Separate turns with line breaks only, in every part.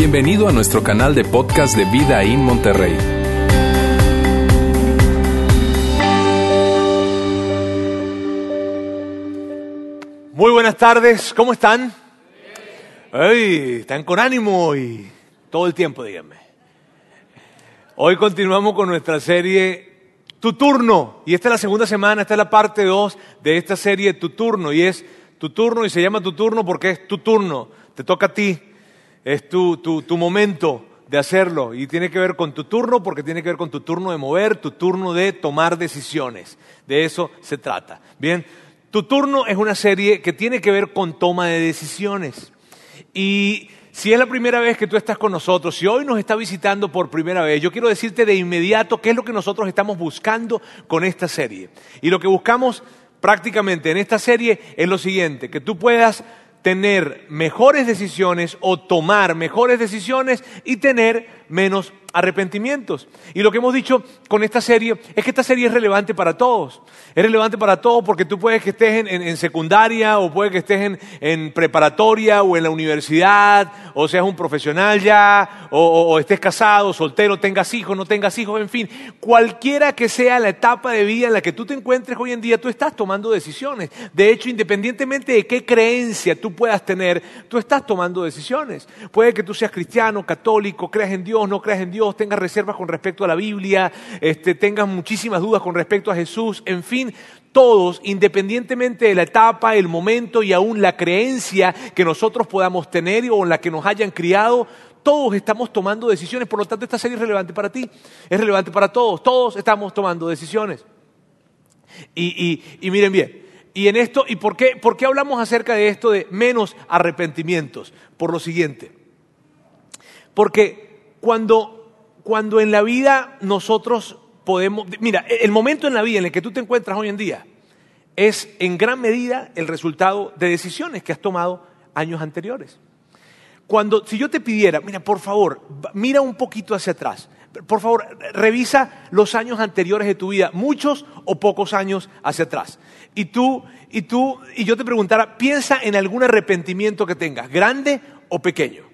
Bienvenido a nuestro canal de podcast de Vida en Monterrey.
Muy buenas tardes, ¿cómo están? Están con ánimo y todo el tiempo, díganme. Hoy continuamos con nuestra serie Tu turno y esta es la segunda semana, esta es la parte 2 de esta serie Tu turno y es Tu turno y se llama Tu turno porque es tu turno, te toca a ti, es tu, tu, tu momento de hacerlo y tiene que ver con tu turno porque tiene que ver con tu turno de mover, tu turno de tomar decisiones. De eso se trata. Bien, tu turno es una serie que tiene que ver con toma de decisiones. Y si es la primera vez que tú estás con nosotros, si hoy nos está visitando por primera vez, yo quiero decirte de inmediato qué es lo que nosotros estamos buscando con esta serie. Y lo que buscamos prácticamente en esta serie es lo siguiente, que tú puedas tener mejores decisiones o tomar mejores decisiones y tener menos arrepentimientos. Y lo que hemos dicho con esta serie es que esta serie es relevante para todos. Es relevante para todos porque tú puedes que estés en, secundaria o puede que estés en, preparatoria o en la universidad o seas un profesional ya o, estés casado, soltero, tengas hijos, no tengas hijos, en fin. Cualquiera que sea la etapa de vida en la que tú te encuentres hoy en día, tú estás tomando decisiones. De hecho, independientemente de qué creencia tú puedas tener, tú estás tomando decisiones. Puede que tú seas cristiano, católico, creas en Dios, no creas en Dios tengas reservas con respecto a la Biblia, este, tengas muchísimas dudas con respecto a Jesús, en fin, todos, independientemente de la etapa, el momento y aún la creencia que nosotros podamos tener o en la que nos hayan criado, todos estamos tomando decisiones, por lo tanto esta serie es relevante para ti, es relevante para todos, todos estamos tomando decisiones. Y, y miren bien, y en esto, ¿y por qué, por qué hablamos acerca de esto de menos arrepentimientos? Por lo siguiente, porque cuando cuando en la vida nosotros podemos, mira, el momento en la vida en el que tú te encuentras hoy en día es en gran medida el resultado de decisiones que has tomado años anteriores. Cuando, si yo te pidiera, mira, por favor, mira un poquito hacia atrás, por favor, revisa los años anteriores de tu vida, muchos o pocos años hacia atrás. Y tú, y tú, y yo te preguntara, piensa en algún arrepentimiento que tengas, grande o pequeño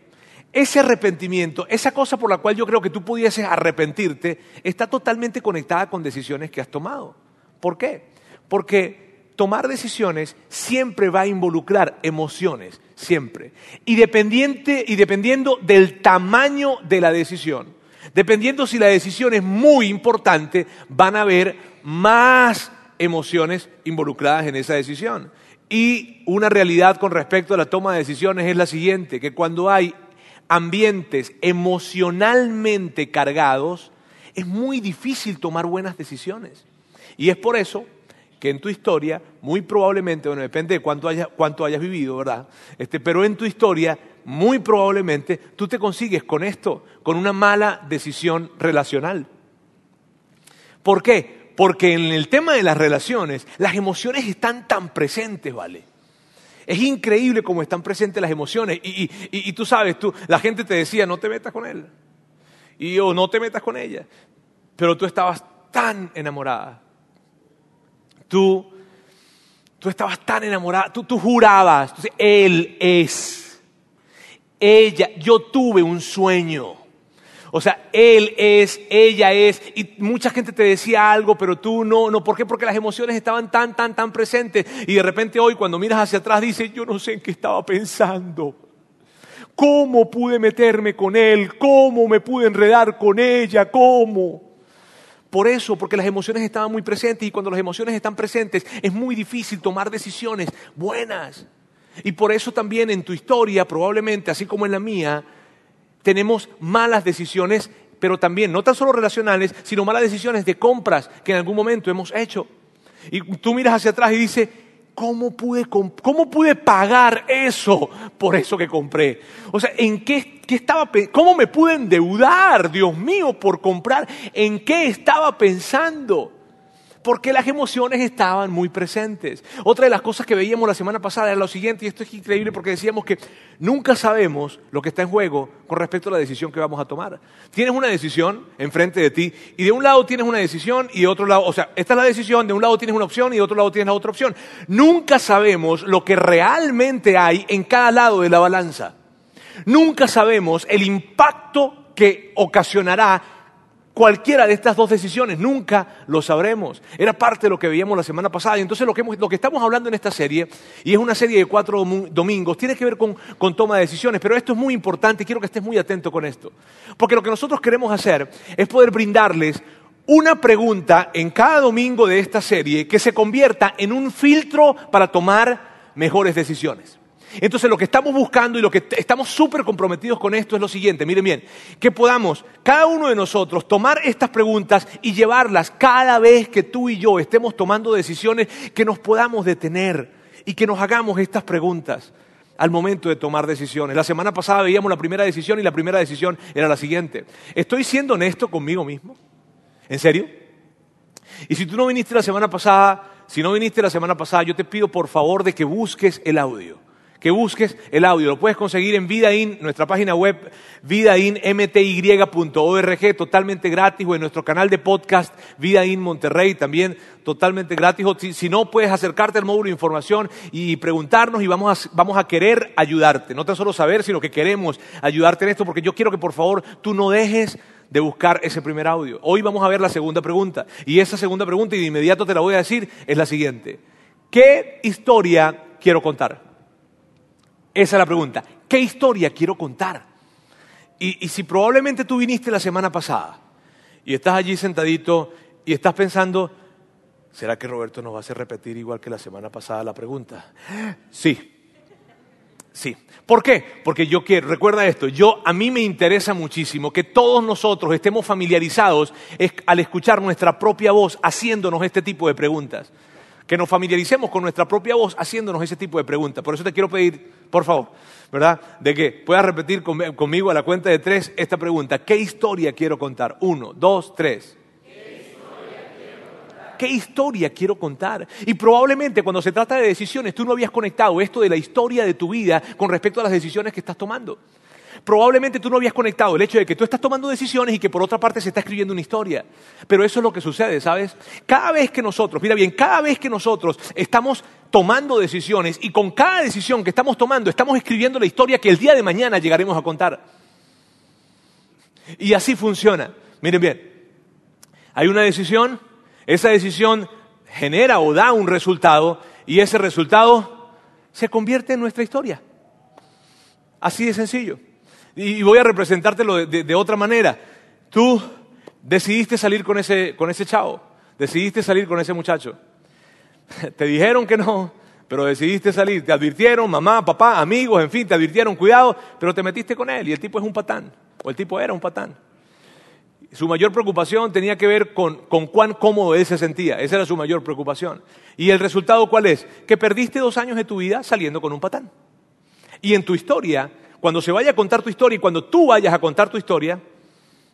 ese arrepentimiento, esa cosa por la cual yo creo que tú pudieses arrepentirte, está totalmente conectada con decisiones que has tomado. ¿Por qué? Porque tomar decisiones siempre va a involucrar emociones, siempre. Y, y dependiendo del tamaño de la decisión, dependiendo si la decisión es muy importante, van a haber más emociones involucradas en esa decisión. Y una realidad con respecto a la toma de decisiones es la siguiente, que cuando hay ambientes emocionalmente cargados, es muy difícil tomar buenas decisiones. Y es por eso que en tu historia, muy probablemente, bueno, depende de cuánto, hayas vivido, ¿verdad? Este, pero en tu historia, muy probablemente, tú te consigues con esto, con una mala decisión relacional. ¿Por qué? Porque en el tema de las relaciones, las emociones están tan presentes, ¿vale? Es increíble cómo están presentes las emociones. Y, tú sabes, tú, la gente te decía, no te metas con él. Y yo, no te metas con ella. Pero tú estabas tan enamorada. Tú, tú estabas tan enamorada. Tú, tú jurabas. él es. Ella, yo tuve un sueño. O sea, él es, ella es, y mucha gente te decía algo, pero tú no, no, ¿por qué? Porque las emociones estaban tan, tan, tan presentes. Y de repente hoy cuando miras hacia atrás dices, yo no sé en qué estaba pensando. ¿Cómo pude meterme con él? ¿Cómo me pude enredar con ella? ¿Cómo? Por eso, porque las emociones estaban muy presentes y cuando las emociones están presentes es muy difícil tomar decisiones buenas. Y por eso también en tu historia, probablemente, así como en la mía, tenemos malas decisiones, pero también no tan solo relacionales, sino malas decisiones de compras que en algún momento hemos hecho. Y tú miras hacia atrás y dices, ¿cómo pude, cómo pude pagar eso por eso que compré? O sea, ¿en qué, qué estaba, cómo me pude endeudar, Dios mío, por comprar? ¿En qué estaba pensando? Porque las emociones estaban muy presentes. Otra de las cosas que veíamos la semana pasada era lo siguiente, y esto es increíble porque decíamos que nunca sabemos lo que está en juego con respecto a la decisión que vamos a tomar. Tienes una decisión enfrente de ti, y de un lado tienes una decisión y de otro lado, o sea, esta es la decisión, de un lado tienes una opción y de otro lado tienes la otra opción. Nunca sabemos lo que realmente hay en cada lado de la balanza. Nunca sabemos el impacto que ocasionará cualquiera de estas dos decisiones, nunca lo sabremos. Era parte de lo que veíamos la semana pasada. Y entonces lo que, lo que estamos hablando en esta serie, y es una serie de cuatro domingos, tiene que ver con, con toma de decisiones, pero esto es muy importante y quiero que estés muy atento con esto. Porque lo que nosotros queremos hacer es poder brindarles una pregunta en cada domingo de esta serie que se convierta en un filtro para tomar mejores decisiones. Entonces lo que estamos buscando y lo que estamos súper comprometidos con esto es lo siguiente, miren bien, que podamos cada uno de nosotros tomar estas preguntas y llevarlas cada vez que tú y yo estemos tomando decisiones, que nos podamos detener y que nos hagamos estas preguntas al momento de tomar decisiones. La semana pasada veíamos la primera decisión y la primera decisión era la siguiente. ¿Estoy siendo honesto conmigo mismo? ¿En serio? Y si tú no viniste la semana pasada, si no viniste la semana pasada, yo te pido por favor de que busques el audio. Que busques el audio. Lo puedes conseguir en Vidain, nuestra página web, vidainmty.org, totalmente gratis, o en nuestro canal de podcast, Vidain Monterrey, también totalmente gratis. si, no, puedes acercarte al módulo de información y preguntarnos y vamos a, vamos a querer ayudarte. No tan solo saber, sino que queremos ayudarte en esto, porque yo quiero que por favor tú no dejes de buscar ese primer audio. Hoy vamos a ver la segunda pregunta. Y esa segunda pregunta, y de inmediato te la voy a decir, es la siguiente. ¿Qué historia quiero contar? Esa es la pregunta. ¿Qué historia quiero contar? Y, y si probablemente tú viniste la semana pasada y estás allí sentadito y estás pensando, ¿será que Roberto nos va a hacer repetir igual que la semana pasada la pregunta? Sí, sí. ¿Por qué? Porque yo quiero, recuerda esto, yo a mí me interesa muchísimo que todos nosotros estemos familiarizados al escuchar nuestra propia voz haciéndonos este tipo de preguntas. Que nos familiaricemos con nuestra propia voz haciéndonos ese tipo de preguntas. Por eso te quiero pedir, por favor, ¿verdad? De que puedas repetir conmigo a la cuenta de tres esta pregunta. ¿Qué historia quiero contar? Uno, dos, tres. ¿Qué historia quiero contar? Y probablemente cuando se trata de decisiones, tú no habías conectado esto de la historia de tu vida con respecto a las decisiones que estás tomando. Probablemente tú no habías conectado el hecho de que tú estás tomando decisiones y que por otra parte se está escribiendo una historia. Pero eso es lo que sucede, ¿sabes? Cada vez que nosotros, mira bien, cada vez que nosotros estamos tomando decisiones y con cada decisión que estamos tomando estamos escribiendo la historia que el día de mañana llegaremos a contar. Y así funciona. Miren bien, hay una decisión, esa decisión genera o da un resultado y ese resultado se convierte en nuestra historia. Así de sencillo. Y voy a representártelo de, otra manera. Tú decidiste salir con ese, con ese chavo, decidiste salir con ese muchacho. Te dijeron que no, pero decidiste salir. Te advirtieron, mamá, papá, amigos, en fin, te advirtieron, cuidado, pero te metiste con él y el tipo es un patán, o el tipo era un patán. Su mayor preocupación tenía que ver con, cuán cómodo él se sentía. Esa era su mayor preocupación. ¿Y el resultado cuál es? Que perdiste dos años de tu vida saliendo con un patán. Y en tu historia, cuando se vaya a contar tu historia y cuando tú vayas a contar tu historia,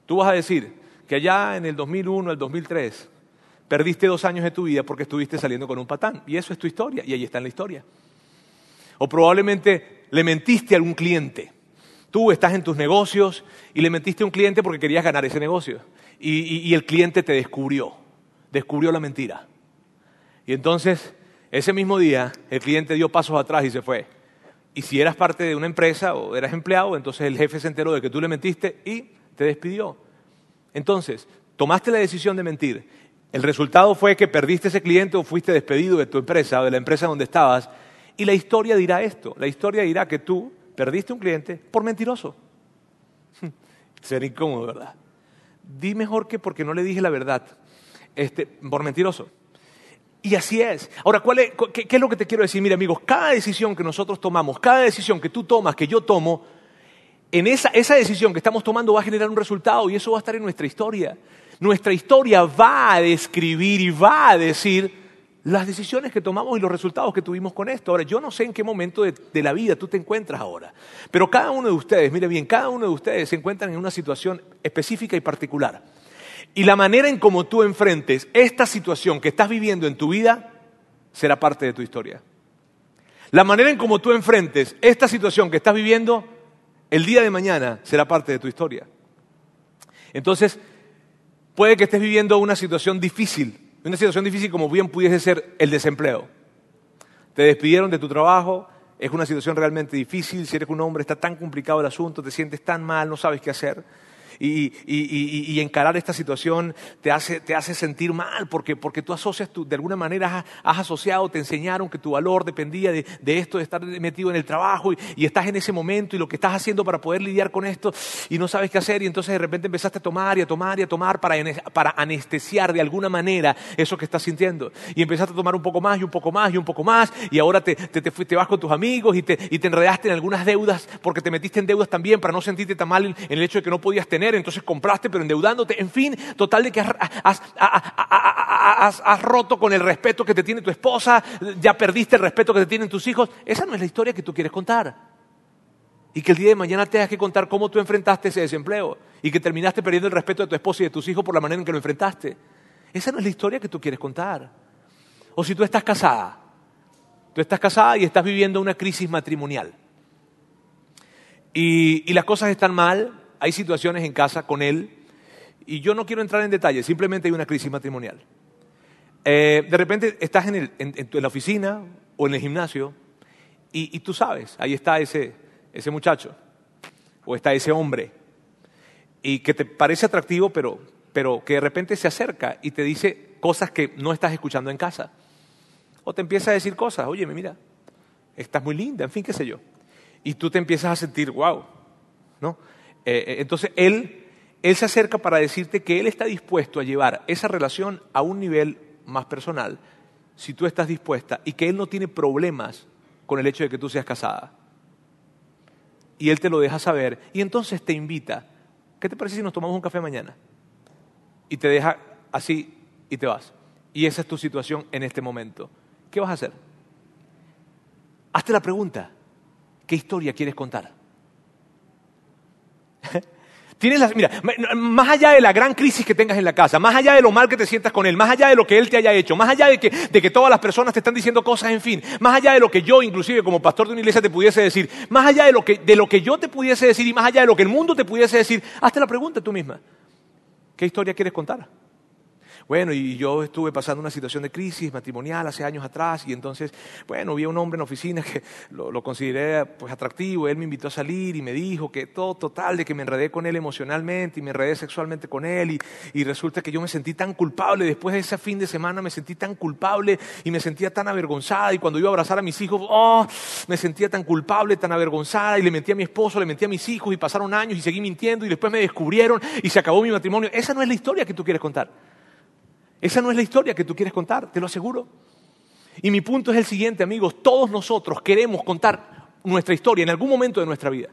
tú vas a decir que allá en el 2001, el 2003, perdiste dos años de tu vida porque estuviste saliendo con un patán. Y eso es tu historia. Y ahí está en la historia. O probablemente le mentiste a algún cliente Tú estás en tus negocios y le metiste a un cliente porque querías ganar ese negocio. Y, el cliente te descubrió, descubrió la mentira. Y entonces, ese mismo día, el cliente dio pasos atrás y se fue. Y si eras parte de una empresa o eras empleado, entonces el jefe se enteró de que tú le mentiste y te despidió. Entonces, tomaste la decisión de mentir. El resultado fue que perdiste ese cliente o fuiste despedido de tu empresa o de la empresa donde estabas. Y la historia dirá esto. La historia dirá que tú perdiste un cliente por mentiroso. Sería incómodo, ¿verdad? Di mejor que porque no le dije la verdad, este, por mentiroso. Y así es. Ahora, ¿cuál es, qué, es lo que te quiero decir? Mira, amigos, cada decisión que nosotros tomamos, cada decisión que tú tomas, que yo tomo, en esa, esa decisión que estamos tomando va a generar un resultado y eso va a estar en nuestra historia. Nuestra historia va a describir y va a decir las decisiones que tomamos y los resultados que tuvimos con esto. Ahora, yo no sé en qué momento de, la vida tú te encuentras ahora, pero cada uno de ustedes, mire bien, cada uno de ustedes se encuentran en una situación específica y particular. Y la manera en cómo tú enfrentes esta situación que estás viviendo en tu vida será parte de tu historia. La manera en cómo tú enfrentes esta situación que estás viviendo el día de mañana será parte de tu historia. Entonces, puede que estés viviendo una situación difícil una situación difícil como bien pudiese ser el desempleo. Te despidieron de tu trabajo, es una situación realmente difícil, si eres un hombre está tan complicado el asunto, te sientes tan mal, no sabes qué hacer y, encarar esta situación te hace, te hace sentir mal porque, porque tú asocias, de alguna manera has, asociado, te enseñaron que tu valor dependía de, esto, de estar metido en el trabajo y, estás en ese momento y lo que estás haciendo para poder lidiar con esto y no sabes qué hacer y entonces de repente empezaste a tomar y a tomar y a tomar para, para anestesiar de alguna manera eso que estás sintiendo. Y empezaste a tomar un poco más y un poco más y un poco más y ahora te, te, te, vas con tus amigos y te, y te enredaste en algunas deudas porque te metiste en deudas también para no sentirte tan mal en el hecho de que no podías tener entonces compraste, pero endeudándote, en fin, total de que has, roto con el respeto que te tiene tu esposa, ya perdiste el respeto que te tienen tus hijos. Esa no es la historia que tú quieres contar. Y que el día de mañana tengas que contar cómo tú enfrentaste ese desempleo y que terminaste perdiendo el respeto de tu esposa y de tus hijos por la manera en que lo enfrentaste. Esa no es la historia que tú quieres contar. O si tú estás casada, tú estás casada y estás viviendo una crisis matrimonial. Y, y las cosas están mal, hay situaciones en casa con él, y yo no quiero entrar en detalles, simplemente hay una crisis matrimonial. Eh, de repente estás en, la oficina o en el gimnasio y, tú sabes, ahí está ese, muchacho o está ese hombre y que te parece atractivo, pero, pero que de repente se acerca y te dice cosas que no estás escuchando en casa. O te empieza a decir cosas, oye, mira, estás muy linda, en fin, qué sé yo. Y tú te empiezas a sentir, wow, ¿no? Eh, eh, entonces él, él se acerca para decirte que él está dispuesto a llevar esa relación a un nivel más personal, si tú estás dispuesta, y que él no tiene problemas con el hecho de que tú seas casada. Y él te lo deja saber, y entonces te invita, ¿qué te parece si nos tomamos un café mañana? Y te deja así y te vas. Y esa es tu situación en este momento. ¿Qué vas a hacer? Hazte la pregunta, ¿qué historia quieres contar? Tienes mira, más allá de la gran crisis que tengas en la casa, más allá de lo mal que te sientas con él, más allá de lo que él te haya hecho, más allá de que, de que todas las personas te están diciendo cosas, en fin, más allá de lo que yo, inclusive como pastor de una iglesia, te pudiese decir, más allá de lo que, de lo que yo te pudiese decir y más allá de lo que el mundo te pudiese decir, hazte la pregunta tú misma. ¿Qué historia quieres contar? Bueno, y yo estuve pasando una situación de crisis matrimonial hace años atrás y entonces, bueno, vi a un hombre en la oficina que lo, consideré pues atractivo, él me invitó a salir y me dijo que todo total de que me enredé con él emocionalmente y me enredé sexualmente con él y, y resulta que yo me sentí tan culpable, después de ese fin de semana me sentí tan culpable y me sentía tan avergonzada y cuando iba a abrazar a mis hijos, oh, me sentía tan culpable, tan avergonzada y le mentí a mi esposo, le mentí a mis hijos y pasaron años y seguí mintiendo y después me descubrieron y se acabó mi matrimonio. Esa no es la historia que tú quieres contar. Esa no es la historia que tú quieres contar, te lo aseguro. Y mi punto es el siguiente, amigos, todos nosotros queremos contar nuestra historia en algún momento de nuestra vida.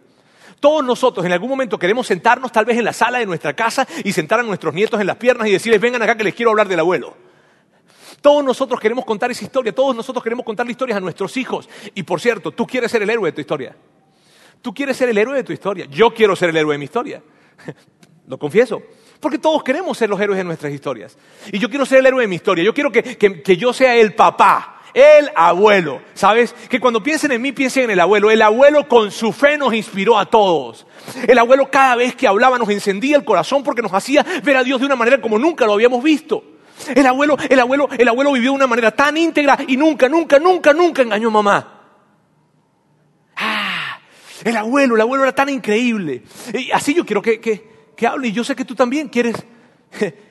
Todos nosotros en algún momento queremos sentarnos tal vez en la sala de nuestra casa y sentar a nuestros nietos en las piernas y decirles, vengan acá que les quiero hablar del abuelo. Todos nosotros queremos contar esa historia, todos nosotros queremos contar historias a nuestros hijos. Y por cierto, tú quieres ser el héroe de tu historia. Tú quieres ser el héroe de tu historia. Yo quiero ser el héroe de mi historia. Lo confieso. Porque todos queremos ser los héroes de nuestras historias. Y yo quiero ser el héroe de mi historia. Yo quiero que, yo sea el papá, el abuelo. ¿Sabes? Que cuando piensen en mí, piensen en el abuelo. El abuelo con su fe nos inspiró a todos. El abuelo cada vez que hablaba nos encendía el corazón porque nos hacía ver a Dios de una manera como nunca lo habíamos visto. El abuelo, el abuelo, el abuelo vivió de una manera tan íntegra y nunca, nunca, nunca, nunca engañó a mamá. Ah, el abuelo, el abuelo era tan increíble. Así yo quiero que, que que hable. Y yo sé que tú también quieres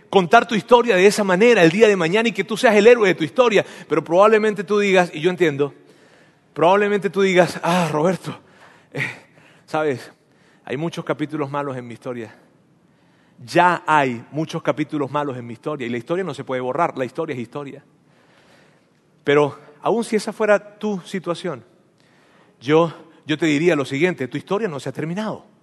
contar tu historia de esa manera el día de mañana y que tú seas el héroe de tu historia. Pero probablemente tú digas, y yo entiendo, probablemente tú digas, ah, Roberto, eh, sabes, hay muchos capítulos malos en mi historia. Ya hay muchos capítulos malos en mi historia y la historia no se puede borrar, la historia es historia. Pero aun si esa fuera tu situación, yo, yo te diría lo siguiente, tu historia no se ha terminado.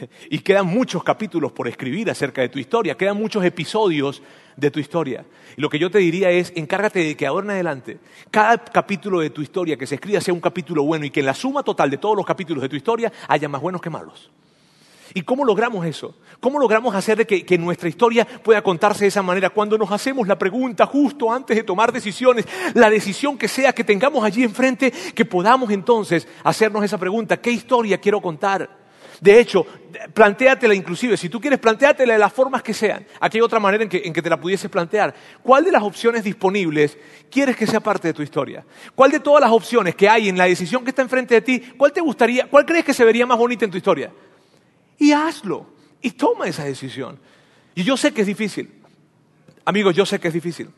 Y quedan muchos capítulos por escribir acerca de tu historia, quedan muchos episodios de tu historia. Y lo que yo te diría es, encárgate de que ahora en adelante, cada capítulo de tu historia que se escriba sea un capítulo bueno y que en la suma total de todos los capítulos de tu historia haya más buenos que malos. ¿Y cómo logramos eso? ¿Cómo logramos hacer que, que, nuestra historia pueda contarse de esa manera? Cuando nos hacemos la pregunta justo antes de tomar decisiones, la decisión que sea que tengamos allí enfrente, que podamos entonces hacernos esa pregunta, ¿qué historia quiero contar? De hecho, plantéatela inclusive, si tú quieres, plantéatela de las formas que sean. Aquí hay otra manera en que, en que te la pudieses plantear. ¿Cuál de las opciones disponibles quieres que sea parte de tu historia? ¿Cuál de todas las opciones que hay en la decisión que está enfrente de ti, cuál te gustaría, cuál crees que se vería más bonita en tu historia? Y hazlo, y toma esa decisión. Y yo sé que es difícil. Amigos, yo sé que es difícil.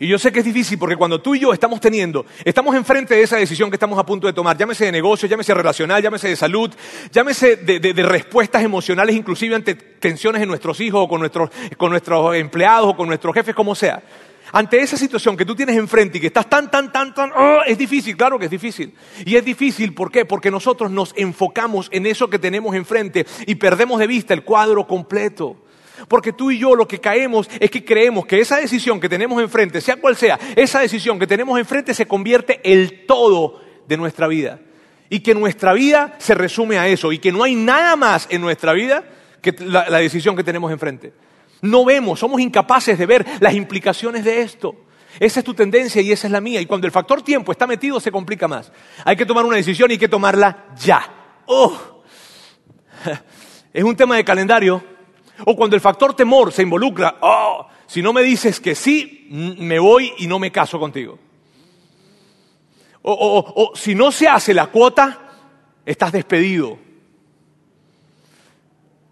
Y yo sé que es difícil porque cuando tú y yo estamos teniendo, estamos enfrente de esa decisión que estamos a punto de tomar, llámese de negocio, llámese relacional, llámese de salud, llámese de, respuestas emocionales, inclusive ante tensiones en nuestros hijos o con nuestros, con nuestros empleados o con nuestros jefes, como sea. Ante esa situación que tú tienes enfrente y que estás tan, tan, tan, tan, oh, es difícil, claro que es difícil. Y es difícil, ¿por qué? Porque nosotros nos enfocamos en eso que tenemos enfrente y perdemos de vista el cuadro completo. Porque tú y yo lo que caemos es que creemos que esa decisión que tenemos enfrente, sea cual sea, esa decisión que tenemos enfrente se convierte el todo de nuestra vida. Y que nuestra vida se resume a eso. Y que no hay nada más en nuestra vida que la, la decisión que tenemos enfrente. No vemos, somos incapaces de ver las implicaciones de esto. Esa es tu tendencia y esa es la mía. Y cuando el factor tiempo está metido, se complica más. Hay que tomar una decisión y hay que tomarla ya. ¡Oh! Es un tema de calendario o cuando el factor temor se involucra, oh, si no me dices que sí, me voy y no me caso contigo. O, si no se hace la cuota, estás despedido.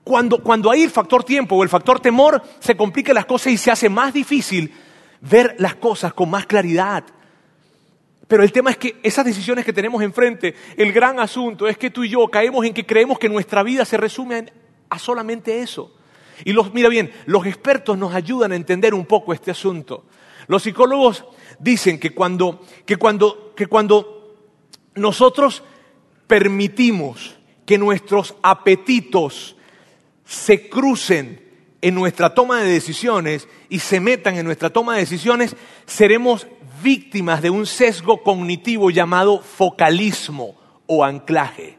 Cuando, cuando hay el factor tiempo o el factor temor, se complican las cosas y se hace más difícil ver las cosas con más claridad. Pero el tema es que esas decisiones que tenemos enfrente, el gran asunto es que tú y yo caemos en que creemos que nuestra vida se resume a solamente eso. Y los, mira bien, los expertos nos ayudan a entender un poco este asunto. Los psicólogos dicen que cuando, que cuando, que cuando nosotros permitimos que nuestros apetitos se crucen en nuestra toma de decisiones y se metan en nuestra toma de decisiones, seremos víctimas de un sesgo cognitivo llamado focalismo o anclaje.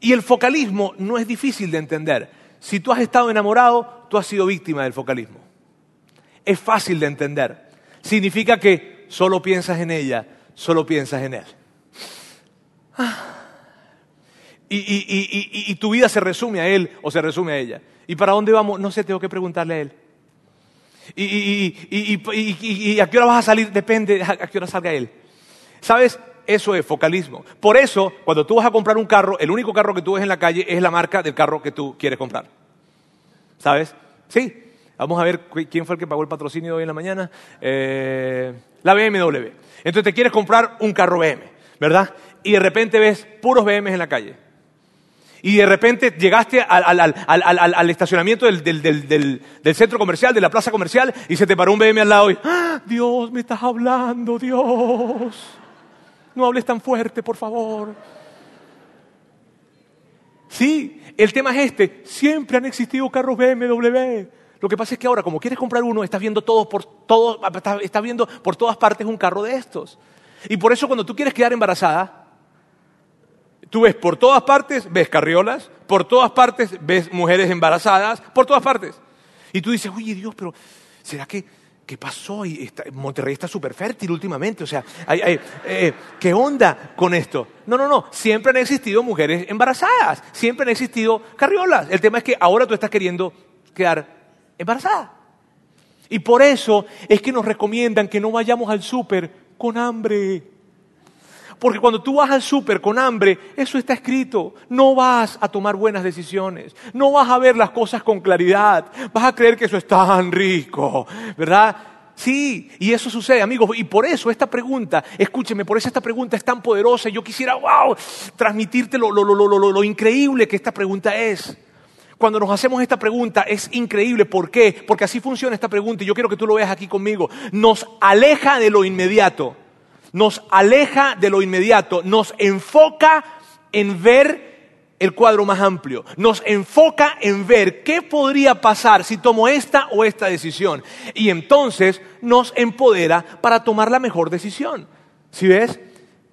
Y el focalismo no es difícil de entender. Si tú has estado enamorado, tú has sido víctima del focalismo. Es fácil de entender. Significa que solo piensas en ella, solo piensas en él. Ah. Y, tu vida se resume a él o se resume a ella. ¿Y para dónde vamos? No sé, tengo que preguntarle a él. Y, a qué hora vas a salir? Depende a qué hora salga él. ¿Sabes? Eso es focalismo. Por eso, cuando tú vas a comprar un carro, el único carro que tú ves en la calle es la marca del carro que tú quieres comprar. ¿Sabes? Sí. Vamos a ver quién fue el que pagó el patrocinio hoy en la mañana. Eh, la BMW. Entonces te quieres comprar un carro BM, ¿verdad? Y de repente ves puros BMs en la calle. Y de repente llegaste al, estacionamiento del, centro comercial, de la plaza comercial, y se te paró un BM al lado y, ¡Ah, Dios, me estás hablando, Dios no hables tan fuerte, por favor. Sí, el tema es este, siempre han existido carros BMW. Lo que pasa es que ahora, como quieres comprar uno, estás viendo todos por estás viendo por todas partes un carro de estos. Y por eso cuando tú quieres quedar embarazada, tú ves por todas partes, ves carriolas, por todas partes ves mujeres embarazadas, por todas partes. Y tú dices, oye Dios, pero ¿será que ¿qué pasó? Monterrey está súper fértil últimamente, o sea, eh, ¿qué onda con esto? No, no, no, siempre han existido mujeres embarazadas, siempre han existido carriolas. El tema es que ahora tú estás queriendo quedar embarazada. Y por eso es que nos recomiendan que no vayamos al súper con hambre. Porque cuando tú vas al súper con hambre, eso está escrito. No vas a tomar buenas decisiones. No vas a ver las cosas con claridad. Vas a creer que eso es tan rico, ¿verdad? Sí, y eso sucede, amigos. Y por eso esta pregunta, escúcheme, por eso esta pregunta es tan poderosa. Yo quisiera, wow, transmitirte lo, lo, lo, lo increíble que esta pregunta es. Cuando nos hacemos esta pregunta es increíble. ¿Por qué? Porque así funciona esta pregunta y yo quiero que tú lo veas aquí conmigo. Nos aleja de lo inmediato nos aleja de lo inmediato, nos enfoca en ver el cuadro más amplio, nos enfoca en ver qué podría pasar si tomo esta o esta decisión y entonces nos empodera para tomar la mejor decisión. ¿Sí ves?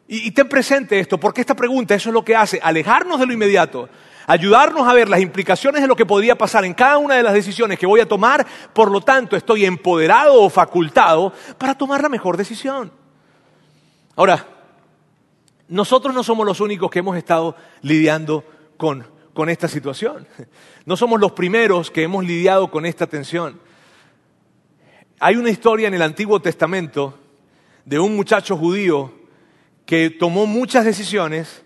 Y, ten presente esto, porque esta pregunta eso es lo que hace, alejarnos de lo inmediato, ayudarnos a ver las implicaciones de lo que podría pasar en cada una de las decisiones que voy a tomar, por lo tanto estoy empoderado o facultado para tomar la mejor decisión. Ahora, nosotros no somos los únicos que hemos estado lidiando con, con esta situación. No somos los primeros que hemos lidiado con esta tensión. Hay una historia en el Antiguo Testamento de un muchacho judío que tomó muchas decisiones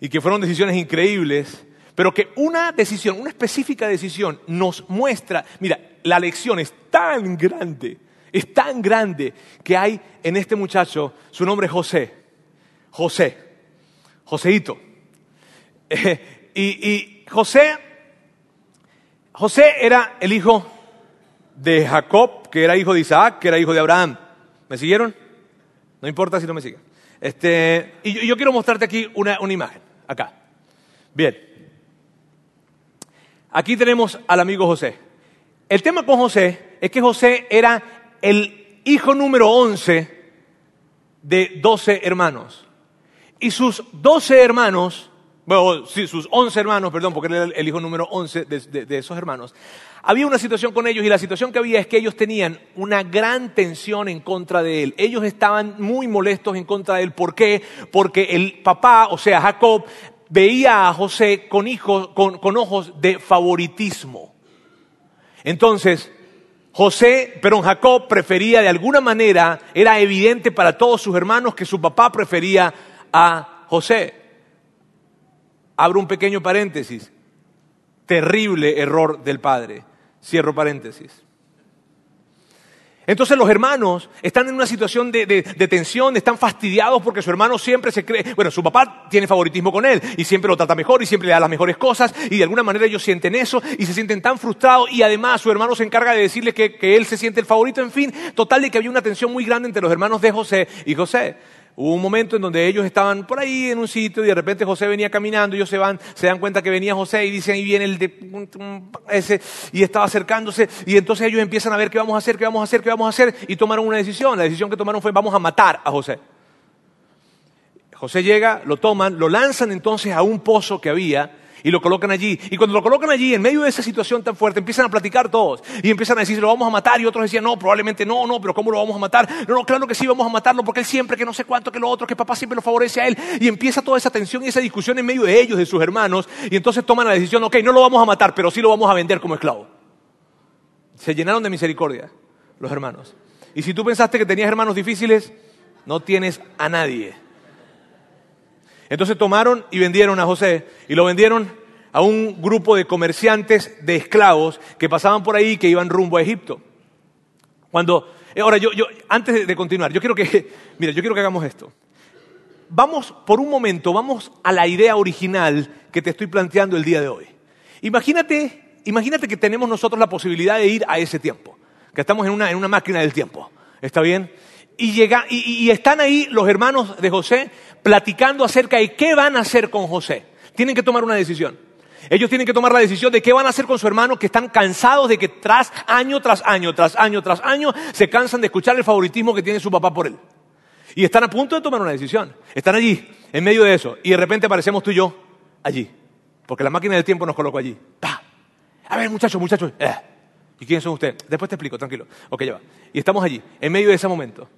y que fueron decisiones increíbles, pero que una decisión, una específica decisión nos muestra, mira, la lección es tan grande, es tan grande que hay en este muchacho, su nombre es José, José, Joséito. y, y José, José era el hijo de Jacob, que era hijo de Isaac, que era hijo de Abraham. ¿Me siguieron? No importa si no me siguen. Este, y yo, quiero mostrarte aquí una, una imagen, acá. Bien. Aquí tenemos al amigo José. El tema con José es que José era el hijo número 11 de 12 hermanos. Y sus 12 hermanos, bueno, sus 11 hermanos, perdón, porque era el hijo número 11 de esos hermanos, había una situación con ellos y la situación que había es que ellos tenían una gran tensión en contra de él. Ellos estaban muy molestos en contra de él. ¿Por qué? Porque el papá, o sea, Jacob, veía a José con, con, ojos de favoritismo. Entonces, José, pero Jacob prefería de alguna manera, era evidente para todos sus hermanos que su papá prefería a José. Abro un pequeño paréntesis. Terrible error del padre. Cierro paréntesis. Entonces los hermanos están en una situación de, tensión, están fastidiados porque su hermano siempre se cree, bueno, su papá tiene favoritismo con él y siempre lo trata mejor y siempre le da las mejores cosas y de alguna manera ellos sienten eso y se sienten tan frustrados y además su hermano se encarga de decirle que, que él se siente el favorito, en fin, total de que había una tensión muy grande entre los hermanos de José y José. Hubo un momento en donde ellos estaban por ahí en un sitio y de repente José venía caminando, ellos se van, se dan cuenta que venía José y dicen, ahí viene el de ese, y estaba acercándose, y entonces ellos empiezan a ver qué vamos a hacer, qué vamos a hacer, qué vamos a hacer, y tomaron una decisión. La decisión que tomaron fue, vamos a matar a José. José llega, lo toman, lo lanzan entonces a un pozo que había, y lo colocan allí. Y cuando lo colocan allí, en medio de esa situación tan fuerte, empiezan a platicar todos. Y empiezan a decir, lo vamos a matar. Y otros decían, no, probablemente no, no, pero ¿cómo lo vamos a matar? No, no, claro que sí, vamos a matarlo porque él siempre, que no sé cuánto, que lo otro, que papá siempre lo favorece a él. Y empieza toda esa tensión y esa discusión en medio de ellos, de sus hermanos. Y entonces toman la decisión, ok, no lo vamos a matar, pero sí lo vamos a vender como esclavo. Se llenaron de misericordia los hermanos. Y si tú pensaste que tenías hermanos difíciles, no tienes a nadie. Entonces tomaron y vendieron a José y lo vendieron a un grupo de comerciantes de esclavos que pasaban por ahí y que iban rumbo a Egipto. Cuando, eh, ahora yo, yo antes de continuar, yo quiero que, mira, yo quiero que hagamos esto. Vamos, por un momento, vamos a la idea original que te estoy planteando el día de hoy. Imagínate, imagínate que tenemos nosotros la posibilidad de ir a ese tiempo, que estamos en una, en una máquina del tiempo, ¿está bien? Y, llega, y están ahí los hermanos de José platicando acerca de qué van a hacer con José. Tienen que tomar una decisión. Ellos tienen que tomar la decisión de qué van a hacer con su hermano que están cansados de que tras año tras año, tras año tras año, se cansan de escuchar el favoritismo que tiene su papá por él. Y están a punto de tomar una decisión. Están allí, en medio de eso. Y de repente aparecemos tú y yo allí. Porque la máquina del tiempo nos colocó allí. A ver, muchachos, muchachos. Eh. ¿Y quiénes son ustedes? Después te explico, tranquilo. Ok, ya va. Y estamos allí, en medio de ese momento.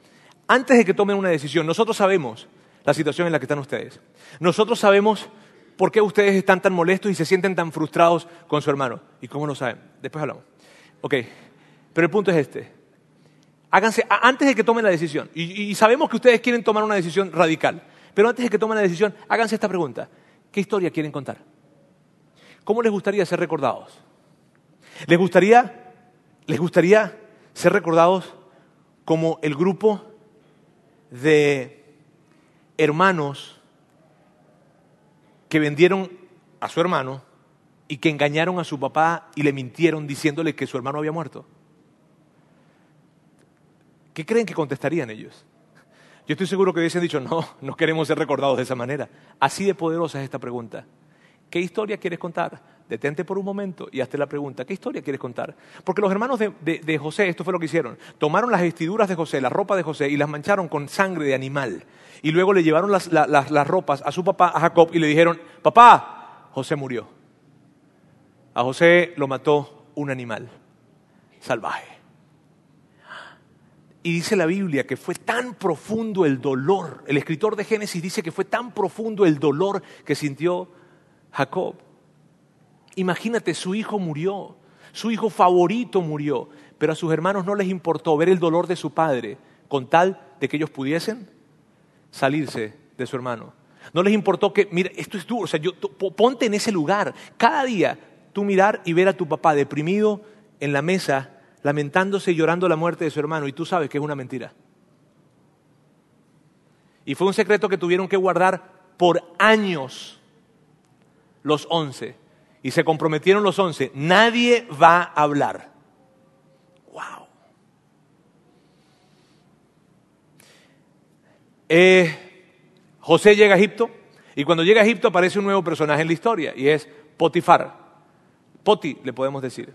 Antes de que tomen una decisión, nosotros sabemos la situación en la que están ustedes. Nosotros sabemos ¿Por qué ustedes están tan molestos y se sienten tan frustrados con su hermano? ¿Y cómo lo saben? Después hablamos. Ok, pero el punto es este. Háganse, antes de que tomen la decisión, y, sabemos que ustedes quieren tomar una decisión radical, pero antes de que tomen la decisión, háganse esta pregunta. ¿Qué historia quieren contar? ¿Cómo les gustaría ser recordados? ¿Les gustaría, les gustaría ser recordados como el grupo de hermanos que vendieron a su hermano y que engañaron a su papá y le mintieron diciéndole que su hermano había muerto? ¿Qué creen que contestarían ellos? Yo estoy seguro que hubiesen dicho, no, no queremos ser recordados de esa manera. Así de poderosa es esta pregunta. ¿Qué historia quieres contar? Detente por un momento y hazte la pregunta, ¿qué historia quieres contar? Porque los hermanos de, José, esto fue lo que hicieron, tomaron las vestiduras de José, la ropa de José y las mancharon con sangre de animal. Y luego le llevaron las, las ropas a su papá, a Jacob, y le dijeron, papá, José murió. A José lo mató un animal salvaje. Y dice la Biblia que fue tan profundo el dolor, el escritor de Génesis dice que fue tan profundo el dolor que sintió Jacob Imagínate, su hijo murió, su hijo favorito murió, pero a sus hermanos no les importó ver el dolor de su padre con tal de que ellos pudiesen salirse de su hermano. No les importó que, mira, esto es duro, o sea, yo, ponte en ese lugar. Cada día tú mirar y ver a tu papá deprimido en la mesa, lamentándose y llorando la muerte de su hermano, y tú sabes que es una mentira. Y fue un secreto que tuvieron que guardar por años los once. Y se comprometieron los once. Nadie va a hablar. ¡Wow! Eh, José llega a Egipto y cuando llega a Egipto aparece un nuevo personaje en la historia y es Potifar. Poti, le podemos decir.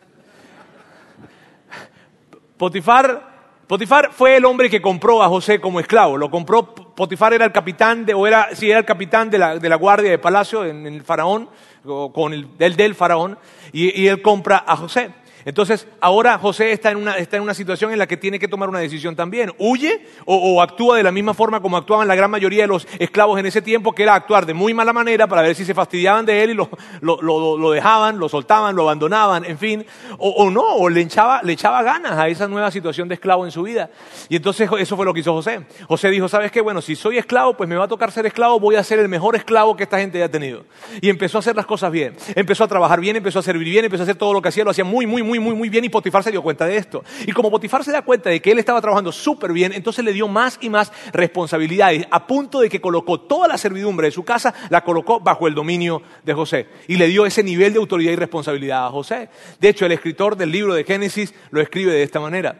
Potifar, Potifar fue el hombre que compró a José como esclavo. Lo compró, Potifar era el capitán, de, o era, sí, era el capitán de la, de la guardia de palacio en, el faraón, con el del, faraón, y él compra a José. Entonces, ahora José está en, una, situación en la que tiene que tomar una decisión también. ¿Huye o, actúa de la misma forma como actuaban la gran mayoría de los esclavos en ese tiempo, que era actuar de muy mala manera para ver si se fastidiaban de él y lo, dejaban, lo soltaban, lo abandonaban, en fin? O, no, o le echaba, le echaba ganas a esa nueva situación de esclavo en su vida. Y entonces eso fue lo que hizo José. José dijo, ¿sabes qué? Bueno, si soy esclavo, pues me va a tocar ser esclavo, voy a ser el mejor esclavo que esta gente haya tenido. Y empezó a hacer las cosas bien. Empezó a trabajar bien, empezó a servir bien, empezó a hacer todo lo que hacía, lo hacía muy, muy, muy, muy, muy bien y Potifar se dio cuenta de esto. Y como Potifar se da cuenta de que él estaba trabajando súper bien, entonces le dio más y más responsabilidades, a punto de que colocó toda la servidumbre de su casa, la colocó bajo el dominio de José. Y le dio ese nivel de autoridad y responsabilidad a José. De hecho, el escritor del libro de Génesis lo escribe de esta manera.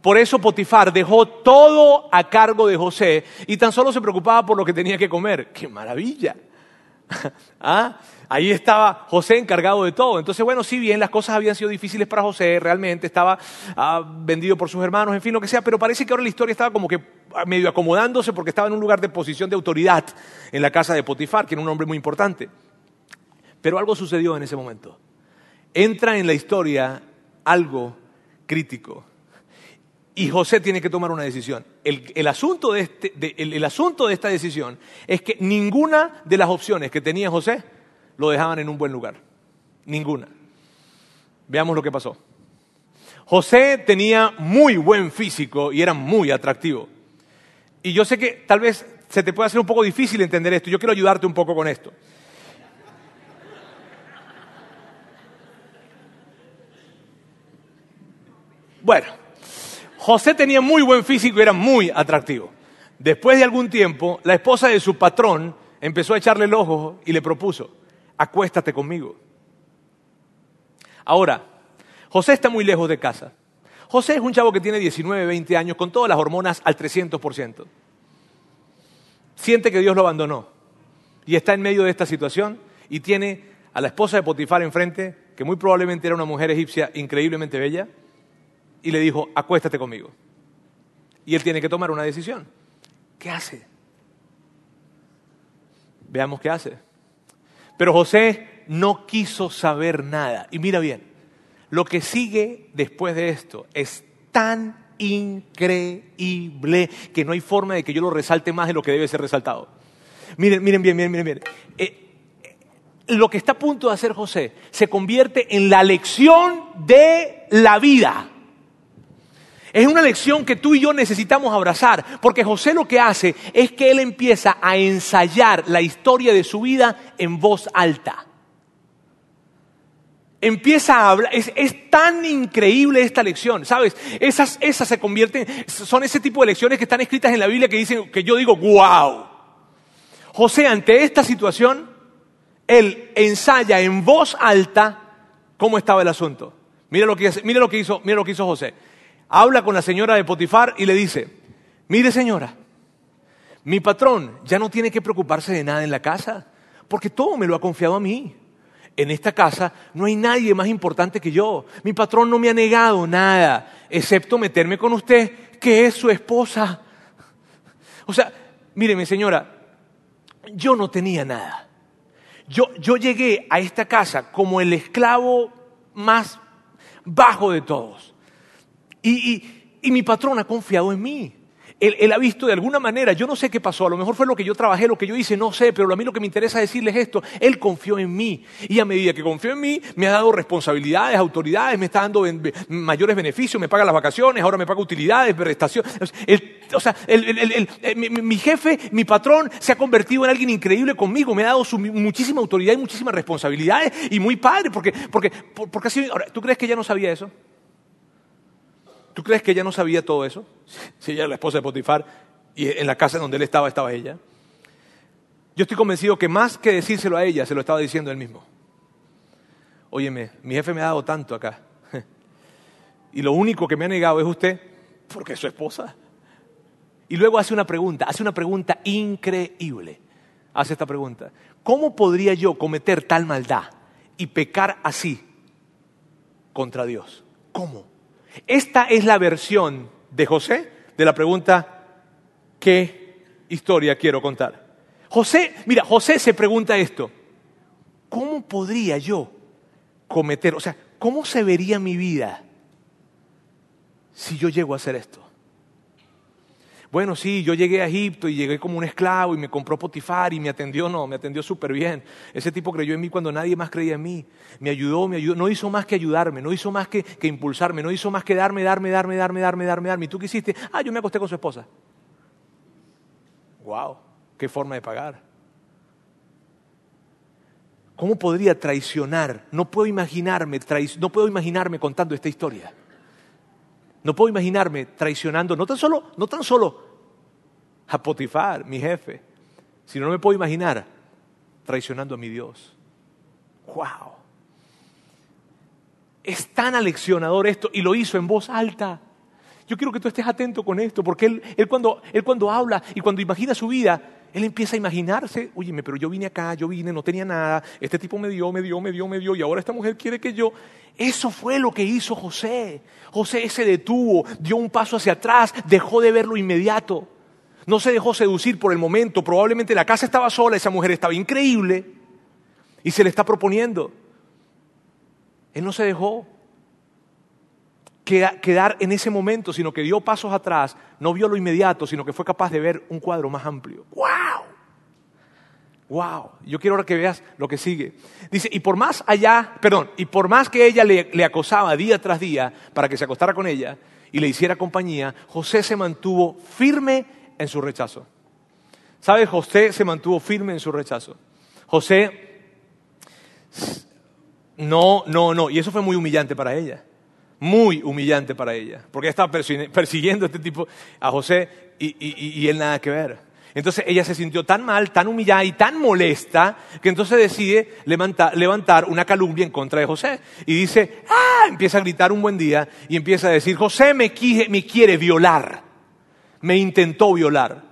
Por eso Potifar dejó todo a cargo de José y tan solo se preocupaba por lo que tenía que comer. ¡Qué maravilla! ¿Ah? Ahí estaba José encargado de todo. Entonces, bueno, si bien las cosas habían sido difíciles para José, realmente estaba ah, vendido por sus hermanos, en fin, lo que sea, pero parece que ahora la historia estaba como que medio acomodándose porque estaba en un lugar de posición de autoridad en la casa de Potifar, que era un hombre muy importante. Pero algo sucedió en ese momento. Entra en la historia algo crítico. Y José tiene que tomar una decisión. El, asunto de este, el asunto de esta decisión es que ninguna de las opciones que tenía José lo dejaban en un buen lugar. Ninguna. Veamos lo que pasó. José tenía muy buen físico y era muy atractivo. Y yo sé que tal vez se te puede hacer un poco difícil entender esto. Yo quiero ayudarte un poco con esto. Bueno, José tenía muy buen físico y era muy atractivo. Después de algún tiempo, la esposa de su patrón empezó a echarle el ojo y le propuso, acuéstate conmigo. Ahora, José está muy lejos de casa. José es un chavo que tiene 19, 20 años con todas las hormonas al 300%. Siente que Dios lo abandonó y está en medio de esta situación y tiene a la esposa de Potifar enfrente, que muy probablemente era una mujer egipcia increíblemente bella, y le dijo, acuéstate conmigo. Y él tiene que tomar una decisión. ¿Qué hace? Veamos qué hace. Pero José no quiso saber nada. Y mira bien, lo que sigue después de esto es tan increíble que no hay forma de que yo lo resalte más de lo que debe ser resaltado. Miren, miren bien, miren, miren, miren. Eh, eh, lo que está a punto de hacer José se convierte en la lección de la vida. Es una lección que tú y yo necesitamos abrazar, porque José lo que hace es que él empieza a ensayar la historia de su vida en voz alta. Empieza a hablar, es, tan increíble esta lección, ¿sabes? Esas, esas se convierten, son ese tipo de lecciones que están escritas en la Biblia que dicen, que yo digo, wow. José, ante esta situación, él ensaya en voz alta cómo estaba el asunto. Mira lo que, mira lo que hizo, mira lo que hizo José habla con la señora de Potifar y le dice, mire señora, mi patrón ya no tiene que preocuparse de nada en la casa, porque todo me lo ha confiado a mí. En esta casa no hay nadie más importante que yo. Mi patrón no me ha negado nada, excepto meterme con usted, que es su esposa. O sea, míreme señora, yo no tenía nada. Yo, yo llegué a esta casa como el esclavo más bajo de todos. Y, mi patrón ha confiado en mí. Él, ha visto de alguna manera, yo no sé qué pasó, a lo mejor fue lo que yo trabajé, lo que yo hice, no sé, pero a mí lo que me interesa decirles esto, Él confió en mí. Y a medida que confió en mí, me ha dado responsabilidades, autoridades, me está dando mayores beneficios, me paga las vacaciones, ahora me paga utilidades, prestaciones. o sea, mi, jefe, mi patrón, se ha convertido en alguien increíble conmigo, me ha dado muchísima autoridad y muchísimas responsabilidades, y muy padre, porque, porque, porque así, ahora, ¿tú crees que ella no sabía eso? ¿Tú crees que ella no sabía todo eso? Si ella era la esposa de Potifar y en la casa donde él estaba estaba ella. Yo estoy convencido que más que decírselo a ella, se lo estaba diciendo él mismo. Óyeme, mi jefe me ha dado tanto acá. Y lo único que me ha negado es usted, porque es su esposa. Y luego hace una pregunta, hace una pregunta increíble. Hace esta pregunta. ¿Cómo podría yo cometer tal maldad y pecar así contra Dios? ¿Cómo? Esta es la versión de José de la pregunta, ¿qué historia quiero contar? José, mira, José se pregunta esto, ¿cómo podría yo cometer, o sea, cómo se vería mi vida si yo llego a hacer esto? Bueno, sí, yo llegué a Egipto y llegué como un esclavo y me compró Potifar y me atendió, no, me atendió súper bien. Ese tipo creyó en mí cuando nadie más creía en mí. Me ayudó, me ayudó, no hizo más que ayudarme, no hizo más que, que impulsarme, no hizo más que darme, darme, darme, darme, darme, darme, darme. ¿Y tú qué hiciste? Ah, yo me acosté con su esposa. Wow, qué forma de pagar. ¿Cómo podría traicionar? No puedo imaginarme, no puedo imaginarme contando esta historia. No puedo imaginarme traicionando, no tan solo, no tan solo a Potifar, mi jefe, sino no me puedo imaginar traicionando a mi Dios. ¡Wow! Es tan aleccionador esto y lo hizo en voz alta. Yo quiero que tú estés atento con esto, porque él, él, cuando, él cuando habla y cuando imagina su vida, él empieza a imaginarse, oye, pero yo vine acá, yo vine, no tenía nada, este tipo me dio, me dio, me dio, me dio, y ahora esta mujer quiere que yo. Eso fue lo que hizo José. José se detuvo, dio un paso hacia atrás, dejó de ver lo inmediato. No se dejó seducir por el momento. Probablemente la casa estaba sola, esa mujer estaba increíble y se le está proponiendo. Él no se dejó quedar en ese momento, sino que dio pasos atrás, no vio lo inmediato, sino que fue capaz de ver un cuadro más amplio. ¡Wow! ¡Wow! Yo quiero ahora que veas lo que sigue. Dice, y por más allá, perdón, y por más que ella le, le acosaba día tras día para que se acostara con ella y le hiciera compañía, José se mantuvo firme en su rechazo. ¿Sabes? José se mantuvo firme en su rechazo. José, no, no, no, y eso fue muy humillante para ella muy humillante para ella, porque ella estaba persiguiendo a este tipo, a José, y, él nada que ver. Entonces ella se sintió tan mal, tan humillada y tan molesta, que entonces decide levantar, una calumnia en contra de José. Y dice, ah, empieza a gritar un buen día y empieza a decir, José me quiere violar, me intentó violar.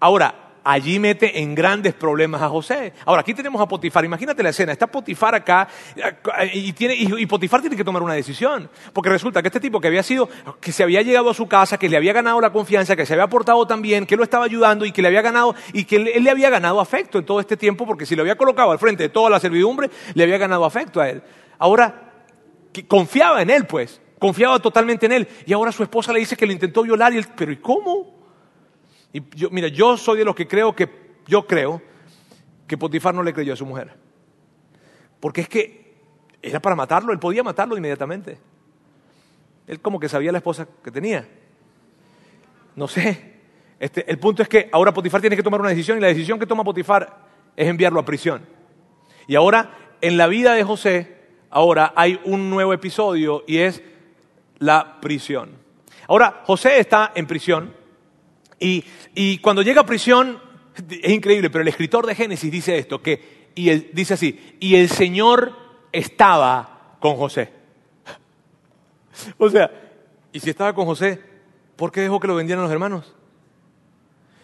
Ahora, allí mete en grandes problemas a José. Ahora, aquí tenemos a Potifar. Imagínate la escena. Está Potifar acá eh, y, tiene, y, Potifar tiene que tomar una decisión. Porque resulta que este tipo que había sido, que se había llegado a su casa, que le había ganado la confianza, que se había portado tan bien, que lo estaba ayudando y que le había ganado, y que él, le había ganado afecto en todo este tiempo, porque si lo había colocado al frente de toda la servidumbre, le había ganado afecto a él. Ahora, confiaba en él, pues. Confiaba totalmente en él. Y ahora su esposa le dice que lo intentó violar y él, pero ¿y cómo? Y yo, mira, yo soy de los que creo que, yo creo que Potifar no le creyó a su mujer. Porque es que era para matarlo, él podía matarlo inmediatamente. Él como que sabía la esposa que tenía. No sé. Este, el punto es que ahora Potifar tiene que tomar una decisión y la decisión que toma Potifar es enviarlo a prisión. Y ahora, en la vida de José, ahora hay un nuevo episodio y es la prisión. Ahora, José está en prisión y, cuando llega a prisión, es increíble, pero el escritor de Génesis dice esto, que, y él dice así, y el Señor estaba con José. O sea, y si estaba con José, ¿por qué dejó que lo vendieran los hermanos?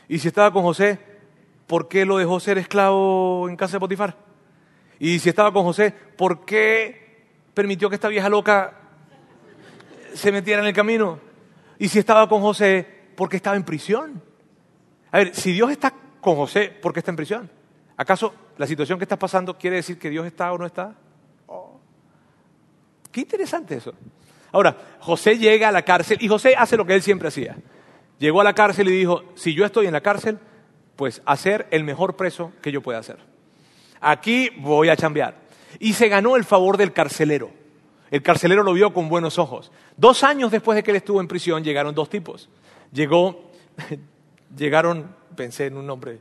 Y si estaba con José, ¿por qué lo dejó ser esclavo en casa de Potifar? Y si estaba con José, ¿por qué permitió que esta vieja loca se metiera en el camino? Y si estaba con José, porque estaba en prisión. A ver, si Dios está con José, ¿por qué está en prisión? ¿Acaso la situación que está pasando quiere decir que Dios está o no está? Oh. Qué interesante eso. Ahora, José llega a la cárcel y José hace lo que él siempre hacía. llegó a la cárcel y dijo, si yo estoy en la cárcel, pues hacer el mejor preso que yo pueda hacer. Aquí voy a chambear. Y se ganó el favor del carcelero. El carcelero lo vio con buenos ojos. Dos años después de que él estuvo en prisión, llegaron dos tipos. Llegó, llegaron, pensé en un nombre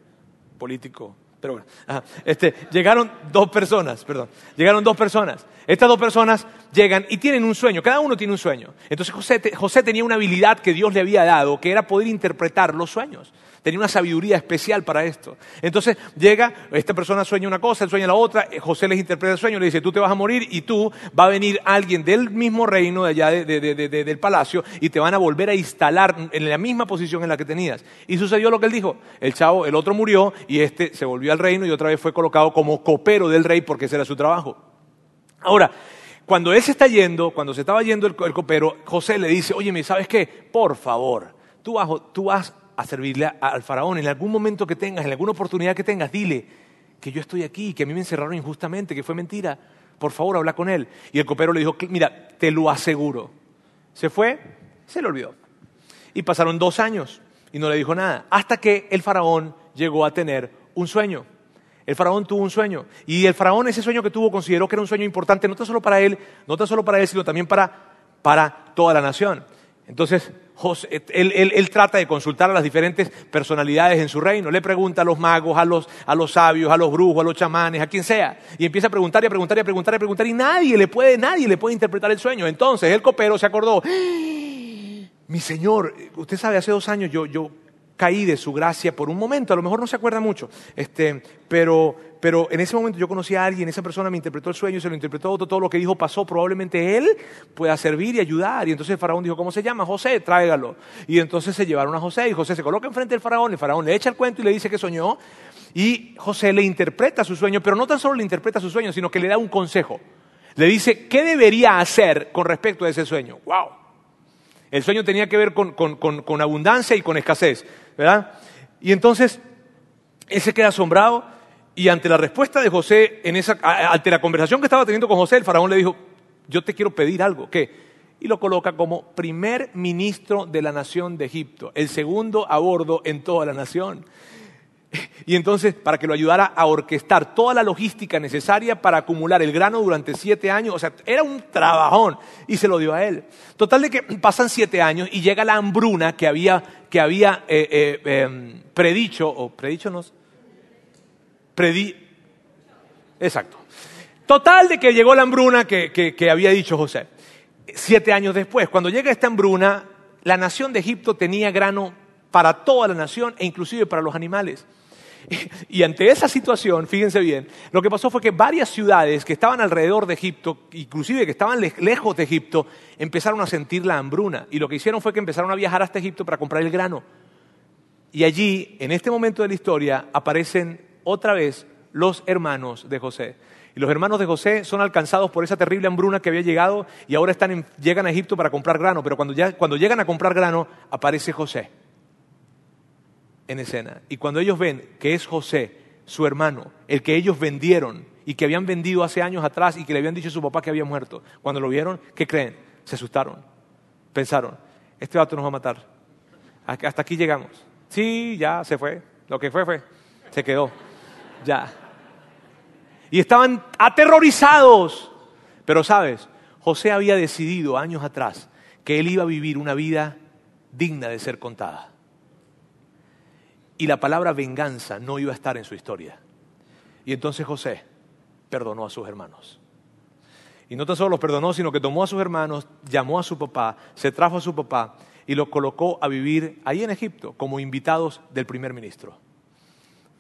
político, pero bueno, este, llegaron dos personas, perdón, llegaron dos personas. Estas dos personas llegan y tienen un sueño, cada uno tiene un sueño. Entonces José, José tenía una habilidad que Dios le había dado, que era poder interpretar los sueños tenía una sabiduría especial para esto. Entonces llega, esta persona sueña una cosa, él sueña la otra, eh, José les interpreta el sueño, le dice, tú te vas a morir y tú va a venir alguien del mismo reino de allá del palacio y te van a volver a instalar en la misma posición en la que tenías. Y sucedió lo que él dijo, el chavo, el otro murió y este se volvió al reino y otra vez fue colocado como copero del rey porque ese era su trabajo. Ahora, cuando él se está yendo, cuando se estaba yendo el, copero, José le dice, oye, ¿sabes qué? Por favor, tú vas, tú vas a servirle al faraón. En algún momento que tengas, en alguna oportunidad que tengas, dile que yo estoy aquí, que a mí me encerraron injustamente, que fue mentira. Por favor, habla con él. Y el copero le dijo, mira, te lo aseguro. Se fue, se le olvidó. Y pasaron dos años y no le dijo nada. Hasta que el faraón llegó a tener un sueño. El faraón tuvo un sueño. Y el faraón ese sueño que tuvo consideró que era un sueño importante, no tan solo para él, no tan solo para él, sino también para, para toda la nación. Entonces, él, trata de consultar a las diferentes personalidades en su reino. Le pregunta a los magos, a los, a los sabios, a los brujos, a los chamanes, a quien sea. Y empieza a preguntar y a preguntar y a preguntar y a preguntar. Y nadie le puede, nadie le puede interpretar el sueño. Entonces el copero se acordó. Mi señor, usted sabe, hace dos años yo, yo caí de su gracia por un momento, a lo mejor no se acuerda mucho, este, pero, pero en ese momento yo conocí a alguien, esa persona me interpretó el sueño, se lo interpretó otro, todo lo que dijo pasó, probablemente él pueda servir y ayudar. Y entonces el faraón dijo, ¿cómo se llama? José, tráigalo. Y entonces se llevaron a José y José se coloca enfrente del faraón, el faraón le echa el cuento y le dice que soñó. Y José le interpreta su sueño, pero no tan solo le interpreta su sueño, sino que le da un consejo. Le dice, ¿qué debería hacer con respecto a ese sueño? ¡Wow! El sueño tenía que ver con, con abundancia y con escasez. ¿verdad? Y entonces, él se queda asombrado y ante la respuesta de José, en esa, ante la conversación que estaba teniendo con José, el faraón le dijo, yo te quiero pedir algo, ¿qué? Y lo coloca como primer ministro de la nación de Egipto, el segundo a bordo en toda la nación. Y entonces, para que lo ayudara a orquestar toda la logística necesaria para acumular el grano durante siete años, o sea, era un trabajón, y se lo dio a él. Total de que pasan siete años y llega la hambruna que había, que había eh, eh, em, predicho, o predicho no, predí, exacto. Total de que llegó la hambruna que, que había dicho José. Siete años después, cuando llega esta hambruna, la nación de Egipto tenía grano para toda la nación e inclusive para los animales. Y ante esa situación, fíjense bien, lo que pasó fue que varias ciudades que estaban alrededor de Egipto, inclusive que estaban lejos de Egipto, empezaron a sentir la hambruna. Y lo que hicieron fue que empezaron a viajar hasta Egipto para comprar el grano. Y allí, en este momento de la historia, aparecen otra vez los hermanos de José. Y los hermanos de José son alcanzados por esa terrible hambruna que había llegado y ahora llegan a Egipto para comprar grano. Pero cuando, cuando llegan a comprar grano, aparece José en escena. Y cuando ellos ven que es José, su hermano, el que ellos vendieron y que habían vendido hace años atrás y que le habían dicho a su papá que había muerto, cuando lo vieron, ¿qué creen? Se asustaron. Pensaron, este vato nos va a matar. Hasta aquí llegamos. Sí, ya se fue. Lo que fue, fue. Se quedó. Ya. Y estaban aterrorizados. Pero sabes, José había decidido años atrás que él iba a vivir una vida digna de ser contada y la palabra venganza no iba a estar en su historia. Y entonces José perdonó a sus hermanos. Y no tan solo los perdonó, sino que tomó a sus hermanos, llamó a su papá, se trajo a su papá y los colocó a vivir ahí en Egipto como invitados del primer ministro.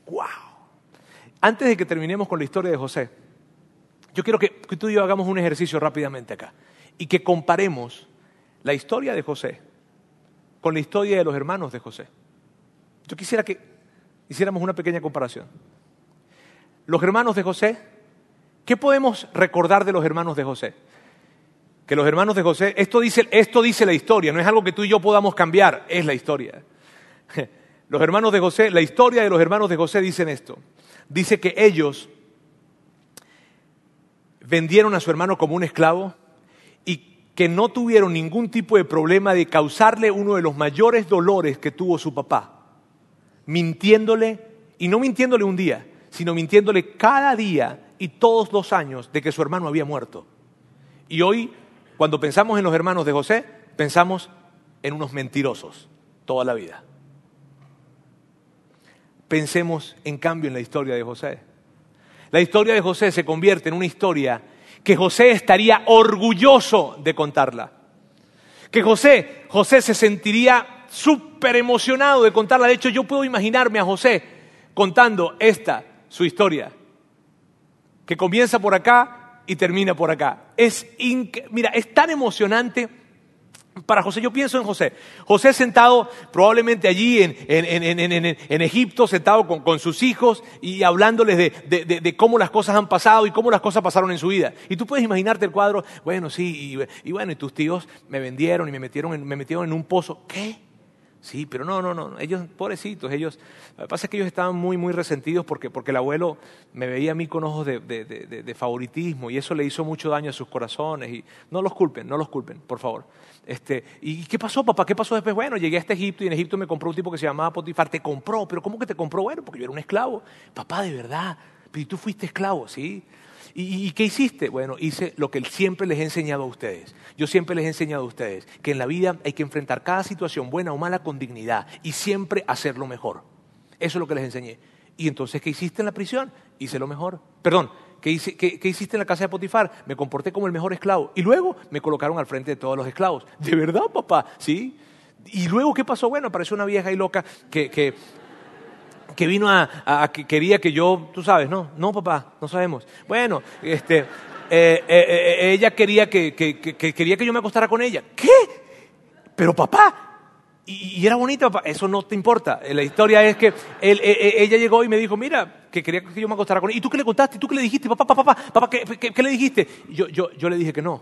¡Wow! Antes de que terminemos con la historia de José, yo quiero que, tú y yo hagamos un ejercicio rápidamente acá y que comparemos la historia de José con la historia de los hermanos de José. Yo quisiera que hiciéramos una pequeña comparación. Los hermanos de José, ¿qué podemos recordar de los hermanos de José? Que los hermanos de José, esto dice, esto dice la historia, no es algo que tú y yo podamos cambiar, es la historia. Los hermanos de José, la historia de los hermanos de José dicen esto. Dice que ellos vendieron a su hermano como un esclavo y que no tuvieron ningún tipo de problema de causarle uno de los mayores dolores que tuvo su papá, mintiéndole, y no mintiéndole un día, sino mintiéndole cada día y todos los años de que su hermano había muerto. Y hoy, cuando pensamos en los hermanos de José, pensamos en unos mentirosos toda la vida. Pensemos, en cambio, en la historia de José. La historia de José se convierte en una historia que José estaría orgulloso de contarla. Que José, José se sentiría súper emocionado de contarla. De hecho, yo puedo imaginarme a José contando esta, su historia, que comienza por acá y termina por acá. Es mira, es tan emocionante para José, yo pienso en José. José sentado probablemente allí en, Egipto, sentado con, sus hijos y hablándoles de, cómo las cosas han pasado y cómo las cosas pasaron en su vida. Y tú puedes imaginarte el cuadro, bueno, sí, y, bueno, y tus tíos me vendieron y me metieron, me metieron en un pozo. ¿Qué? Sí, pero no, no, no, ellos, pobrecitos, ellos, lo que pasa es que ellos estaban muy, muy resentidos porque, porque el abuelo me veía a mí con ojos de, de, favoritismo y eso le hizo mucho daño a sus corazones y no los culpen, no los culpen, por favor. Este, ¿Y qué pasó, papá? ¿Qué pasó después? Bueno, llegué a este Egipto y en Egipto me compró un tipo que se llamaba Potifar, te compró, pero ¿cómo que te compró? Bueno, porque yo era un esclavo. Papá, de verdad, pero tú fuiste esclavo, ¿sí? ¿Y, qué hiciste? Bueno, hice lo que siempre les he enseñado a ustedes. Yo siempre les he enseñado a ustedes que en la vida hay que enfrentar cada situación, buena o mala, con dignidad y siempre hacerlo mejor. Eso es lo que les enseñé. Y entonces, ¿qué hiciste en la prisión? Hice lo mejor. Perdón, ¿qué, hiciste en la casa de Potifar? Me comporté como el mejor esclavo. Y luego me colocaron al frente de todos los esclavos. ¿De verdad, papá? Sí. ¿Y luego qué pasó? Bueno, apareció una vieja y loca que, que que vino a, que quería que yo, tú sabes, no, no papá, no sabemos. Bueno, este, eh, eh, eh, ella quería que, quería que yo me acostara con ella. ¿Qué? Pero papá, y, era bonita, papá, eso no te importa. La historia es que ella llegó y me dijo, mira, que quería que yo me acostara con ella. ¿Y tú qué le contaste? ¿Y tú qué le dijiste? Papá, papá, papá, papá ¿qué, le dijiste? yo, yo, yo le dije que no.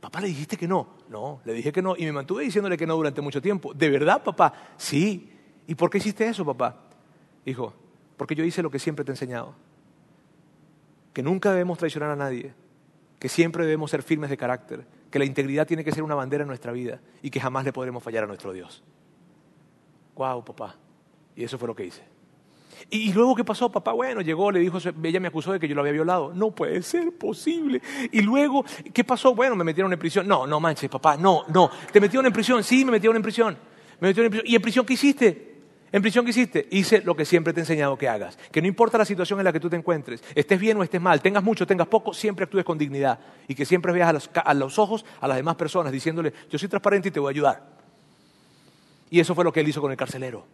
Papá, le dijiste que no. No, le dije que no y me mantuve diciéndole que no durante mucho tiempo. ¿De verdad, papá? Sí. ¿Y por qué hiciste eso, papá? Hijo, porque yo hice lo que siempre te he enseñado. Que nunca debemos traicionar a nadie, que siempre debemos ser firmes de carácter, que la integridad tiene que ser una bandera en nuestra vida y que jamás le podremos fallar a nuestro Dios. Guau, papá. Y eso fue lo que hice. Y, luego, ¿qué pasó, papá? Bueno, llegó, le dijo, ella me acusó de que yo lo había violado. No puede ser posible. Y luego, ¿qué pasó? Bueno, me metieron en prisión. No, no manches, papá, no, no. ¿Te metieron en prisión? Sí, me metieron en prisión. Me metieron en prisión. ¿Y en prisión qué hiciste? ¿En prisión qué hiciste? Hice lo que siempre te he enseñado que hagas. Que no importa la situación en la que tú te encuentres, estés bien o estés mal, tengas mucho, tengas poco, siempre actúes con dignidad. Y que siempre veas a los, a los ojos a las demás personas diciéndole, yo soy transparente y te voy a ayudar. Y eso fue lo que él hizo con el carcelero.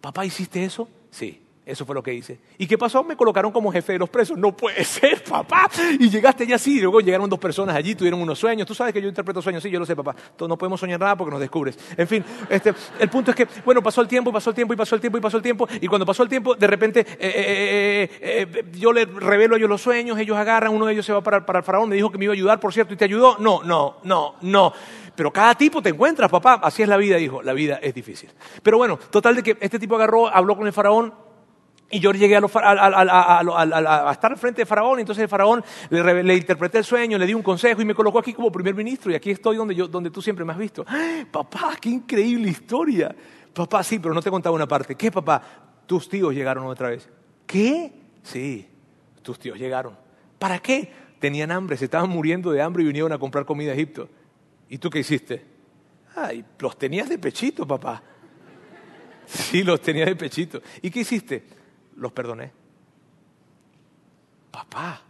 Papá, ¿hiciste eso? Sí. Eso fue lo que hice. ¿Y qué pasó? Me colocaron como jefe de los presos. No puede ser, papá. Y llegaste ya así. Luego llegaron dos personas allí, tuvieron unos sueños. Tú sabes que yo interpreto sueños. Sí, yo lo sé, papá. No podemos soñar nada porque nos descubres. En fin, este, el punto es que, bueno, pasó el tiempo, pasó el tiempo, y pasó el tiempo, y pasó el tiempo. Y cuando pasó el tiempo, de repente, eh, eh, eh, yo les revelo a ellos los sueños. Ellos agarran, uno de ellos se va para, para el faraón. Me dijo que me iba a ayudar, por cierto, y te ayudó. No, no, no, no. Pero cada tipo te encuentras, papá. Así es la vida, dijo. La vida es difícil. Pero bueno, total de que este tipo agarró, habló con el faraón y yo llegué a, estar al frente de Faraón, y entonces el Faraón le, interpreté el sueño, le di un consejo y me colocó aquí como primer ministro. Y aquí estoy donde, yo, donde tú siempre me has visto. Papá, qué increíble historia. Papá, sí, pero no te contaba una parte. ¿Qué, papá? Tus tíos llegaron otra vez. ¿Qué? Sí, tus tíos llegaron. ¿Para qué? Tenían hambre, se estaban muriendo de hambre y vinieron a comprar comida a Egipto. ¿Y tú qué hiciste? Ay, los tenías de pechito, papá. Sí, los tenías de pechito. ¿Y qué hiciste? Los perdoné. Papá,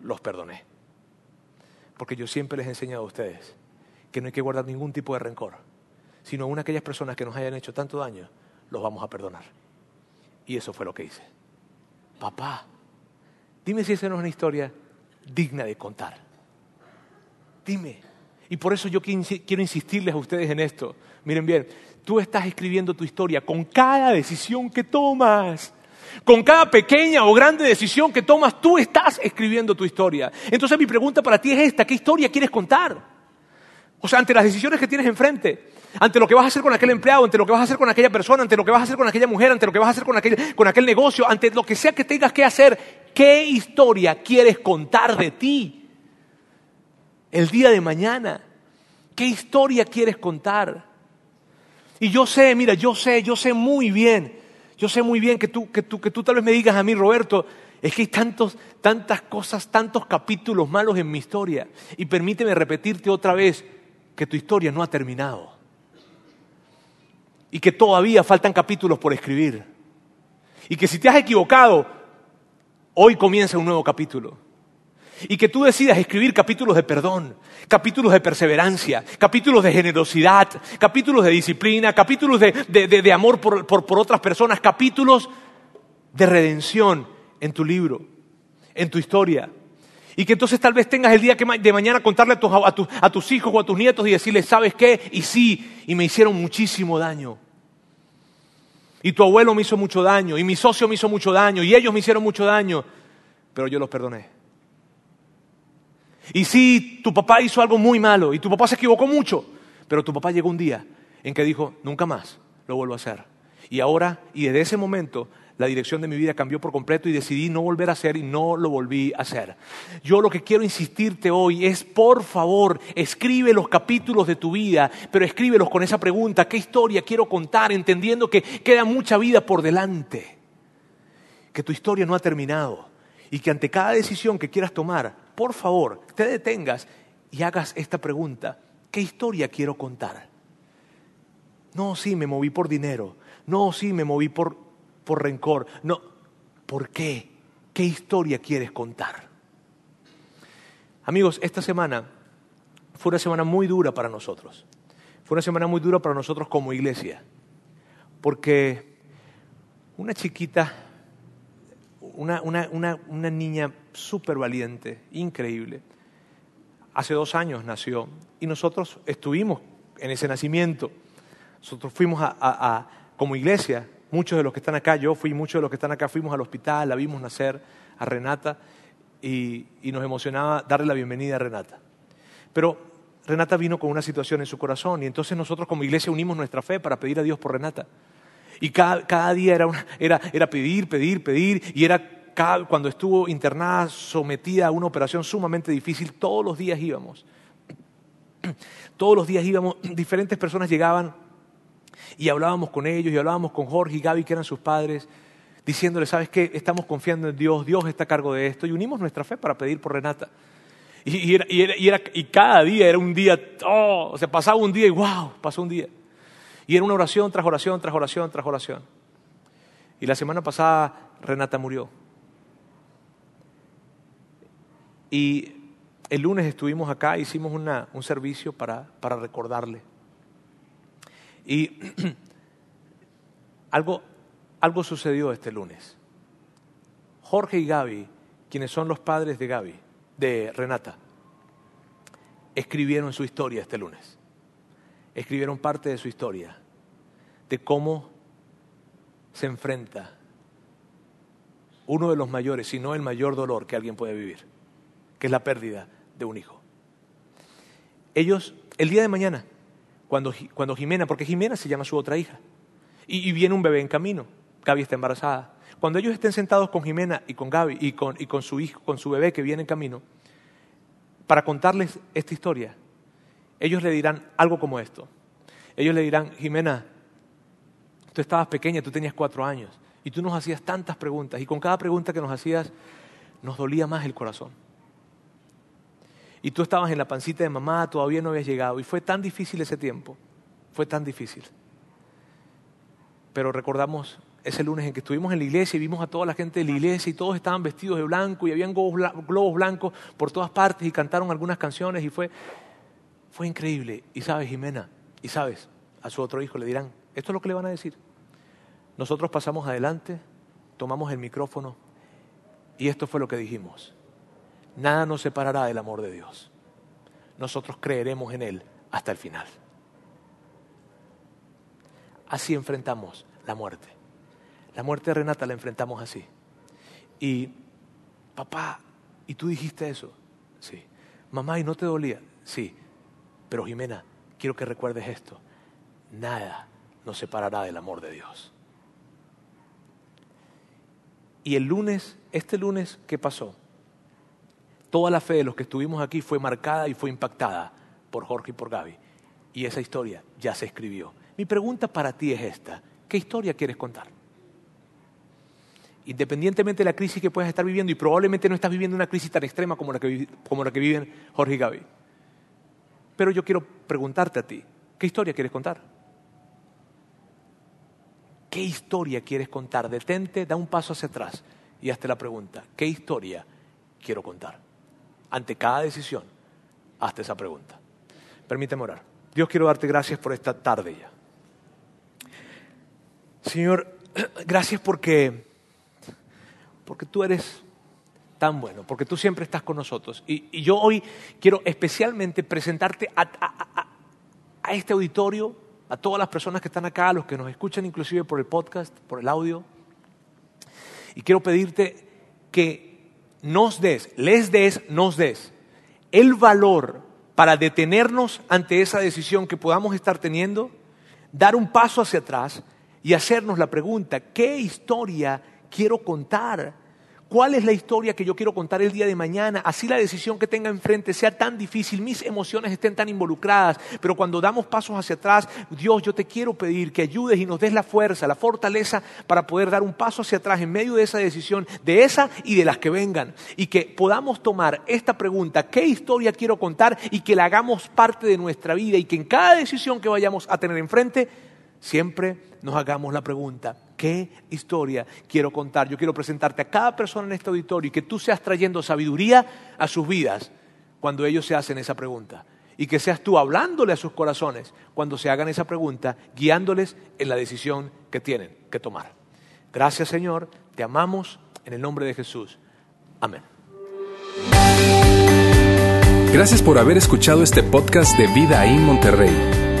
los perdoné. Porque yo siempre les he enseñado a ustedes que no hay que guardar ningún tipo de rencor, sino aún aquellas personas que nos hayan hecho tanto daño, los vamos a perdonar. Y eso fue lo que hice. Papá, dime si esa no es una historia digna de contar. Dime. Y por eso yo quiero insistirles a ustedes en esto. Miren bien, tú estás escribiendo tu historia con cada decisión que tomas. Con cada pequeña o grande decisión que tomas, tú estás escribiendo tu historia. Entonces mi pregunta para ti es esta, ¿qué historia quieres contar? O sea, ante las decisiones que tienes enfrente, ante lo que vas a hacer con aquel empleado, ante lo que vas a hacer con aquella persona, ante lo que vas a hacer con aquella mujer, ante lo que vas a hacer con aquel, negocio, ante lo que sea que tengas que hacer, ¿qué historia quieres contar de ti? el día de mañana. ¿Qué historia quieres contar? Y yo sé, mira, yo sé, yo sé muy bien, yo sé muy bien que tú, que tú, que tú tal vez me digas a mí, Roberto, es que hay tantos, tantas cosas, tantos capítulos malos en mi historia. Y permíteme repetirte otra vez que tu historia no ha terminado. Y que todavía faltan capítulos por escribir. Y que si te has equivocado, hoy comienza un nuevo capítulo. Y que tú decidas escribir capítulos de perdón, capítulos de perseverancia, capítulos de generosidad, capítulos de disciplina, capítulos de, amor por otras personas, capítulos de redención en tu libro, en tu historia. Y que entonces tal vez tengas el día de mañana contarle a tus, hijos o a tus nietos y decirles, ¿sabes qué? Y sí, y me hicieron muchísimo daño. Y tu abuelo me hizo mucho daño, y mi socio me hizo mucho daño, y ellos me hicieron mucho daño, pero yo los perdoné. Y sí, tu papá hizo algo muy malo, y tu papá se equivocó mucho, pero tu papá llegó un día en que dijo, nunca más lo vuelvo a hacer. Y ahora, y desde ese momento, la dirección de mi vida cambió por completo y decidí no volver a hacer y no lo volví a hacer. Yo lo que quiero insistirte hoy es, por favor, escribe los capítulos de tu vida, pero escríbelos con esa pregunta, ¿qué historia quiero contar? Entendiendo que queda mucha vida por delante, que tu historia no ha terminado y que ante cada decisión que quieras tomar, por favor, te detengas y hagas esta pregunta, ¿qué historia quiero contar? No, sí, me moví por dinero. No, sí, me moví por por rencor. No, ¿por qué? ¿Qué historia quieres contar? Amigos, esta semana fue una semana muy dura para nosotros. Fue una semana muy dura para nosotros como iglesia. Porque una chiquita, una, una niña súper valiente, increíble, hace dos años nació y nosotros estuvimos en ese nacimiento. Nosotros fuimos a, como iglesia Muchos de los que están acá, yo fui, muchos de los que están acá fuimos al hospital, la vimos nacer a Renata y, nos emocionaba darle la bienvenida a Renata. Pero Renata vino con una situación en su corazón y entonces nosotros como iglesia unimos nuestra fe para pedir a Dios por Renata. Y cada, día era, era, pedir, pedir, pedir y era cuando estuvo internada, sometida a una operación sumamente difícil, todos los días íbamos. Todos los días íbamos, diferentes personas llegaban y hablábamos con ellos y hablábamos con Jorge y Gaby, que eran sus padres, diciéndoles, ¿sabes qué? Estamos confiando en Dios, Dios está a cargo de esto y unimos nuestra fe para pedir por Renata. Y, y, cada día era un día, oh, o sea, pasaba un día y wow, pasó un día. Y era una oración tras oración, tras oración, tras oración. Y la semana pasada Renata murió. Y el lunes estuvimos acá, hicimos un servicio para recordarle. Y algo, algo sucedió este lunes. Jorge y Gaby, quienes son los padres de Gaby, de Renata, escribieron su historia este lunes. Escribieron parte de su historia, de cómo se enfrenta uno de los mayores, si no el mayor dolor que alguien puede vivir, que es la pérdida de un hijo. Ellos, el día de mañana, cuando, cuando Jimena, porque Jimena se llama su otra hija, y, viene un bebé en camino, Gaby está embarazada. Cuando ellos estén sentados con Jimena y con Gaby y con, y con su hijo, con su bebé que viene en camino, para contarles esta historia, ellos le dirán algo como esto. Ellos le dirán, Jimena, tú estabas pequeña, tú tenías cuatro años, y tú nos hacías tantas preguntas, y con cada pregunta que nos hacías, nos dolía más el corazón y tú estabas en la pancita de mamá, todavía no habías llegado. Y fue tan difícil ese tiempo, fue tan difícil. Pero recordamos ese lunes en que estuvimos en la iglesia y vimos a toda la gente de la iglesia y todos estaban vestidos de blanco y habían globos blancos por todas partes y cantaron algunas canciones y fue, fue increíble. Y sabes, Jimena, y sabes, a su otro hijo le dirán, esto es lo que le van a decir. Nosotros pasamos adelante, tomamos el micrófono y esto fue lo que dijimos. Nada nos separará del amor de Dios. Nosotros creeremos en Él hasta el final. Así enfrentamos la muerte. La muerte de Renata la enfrentamos así. Y, papá, ¿y tú dijiste eso? Sí. Mamá, ¿y no te dolía? Sí. Pero Jimena, quiero que recuerdes esto. Nada nos separará del amor de Dios. Y el lunes, este lunes, ¿qué pasó? Toda la fe de los que estuvimos aquí fue marcada y fue impactada por Jorge y por Gaby. Y esa historia ya se escribió. Mi pregunta para ti es esta. ¿Qué historia quieres contar? Independientemente de la crisis que puedas estar viviendo, y probablemente no estás viviendo una crisis tan extrema como la que, como la que viven Jorge y Gaby. Pero yo quiero preguntarte a ti, ¿qué historia quieres contar? ¿Qué historia quieres contar? Detente, da un paso hacia atrás y hazte la pregunta, ¿qué historia quiero contar? Ante cada decisión, hazte esa pregunta. Permíteme orar. Dios quiero darte gracias por esta tarde ya. Señor, gracias porque, porque tú eres tan bueno, porque tú siempre estás con nosotros. Y, yo hoy quiero especialmente presentarte a, a este auditorio, a todas las personas que están acá, a los que nos escuchan inclusive por el podcast, por el audio. Y quiero pedirte que nos des, les des, nos des el valor para detenernos ante esa decisión que podamos estar teniendo, dar un paso hacia atrás y hacernos la pregunta, ¿qué historia quiero contar? ¿Cuál es la historia que yo quiero contar el día de mañana? Así la decisión que tenga enfrente sea tan difícil, mis emociones estén tan involucradas, pero cuando damos pasos hacia atrás, Dios, yo te quiero pedir que ayudes y nos des la fuerza, la fortaleza para poder dar un paso hacia atrás en medio de esa decisión, de esa y de las que vengan, y que podamos tomar esta pregunta, ¿qué historia quiero contar? Y que la hagamos parte de nuestra vida y que en cada decisión que vayamos a tener enfrente, siempre nos hagamos la pregunta, ¿qué historia quiero contar? Yo quiero presentarte a cada persona en este auditorio y que tú seas trayendo sabiduría a sus vidas cuando ellos se hacen esa pregunta. Y que seas tú hablándole a sus corazones cuando se hagan esa pregunta, guiándoles en la decisión que tienen que tomar. Gracias Señor, te amamos en el nombre de Jesús. Amén.
Gracias por haber escuchado este podcast de Vida en Monterrey.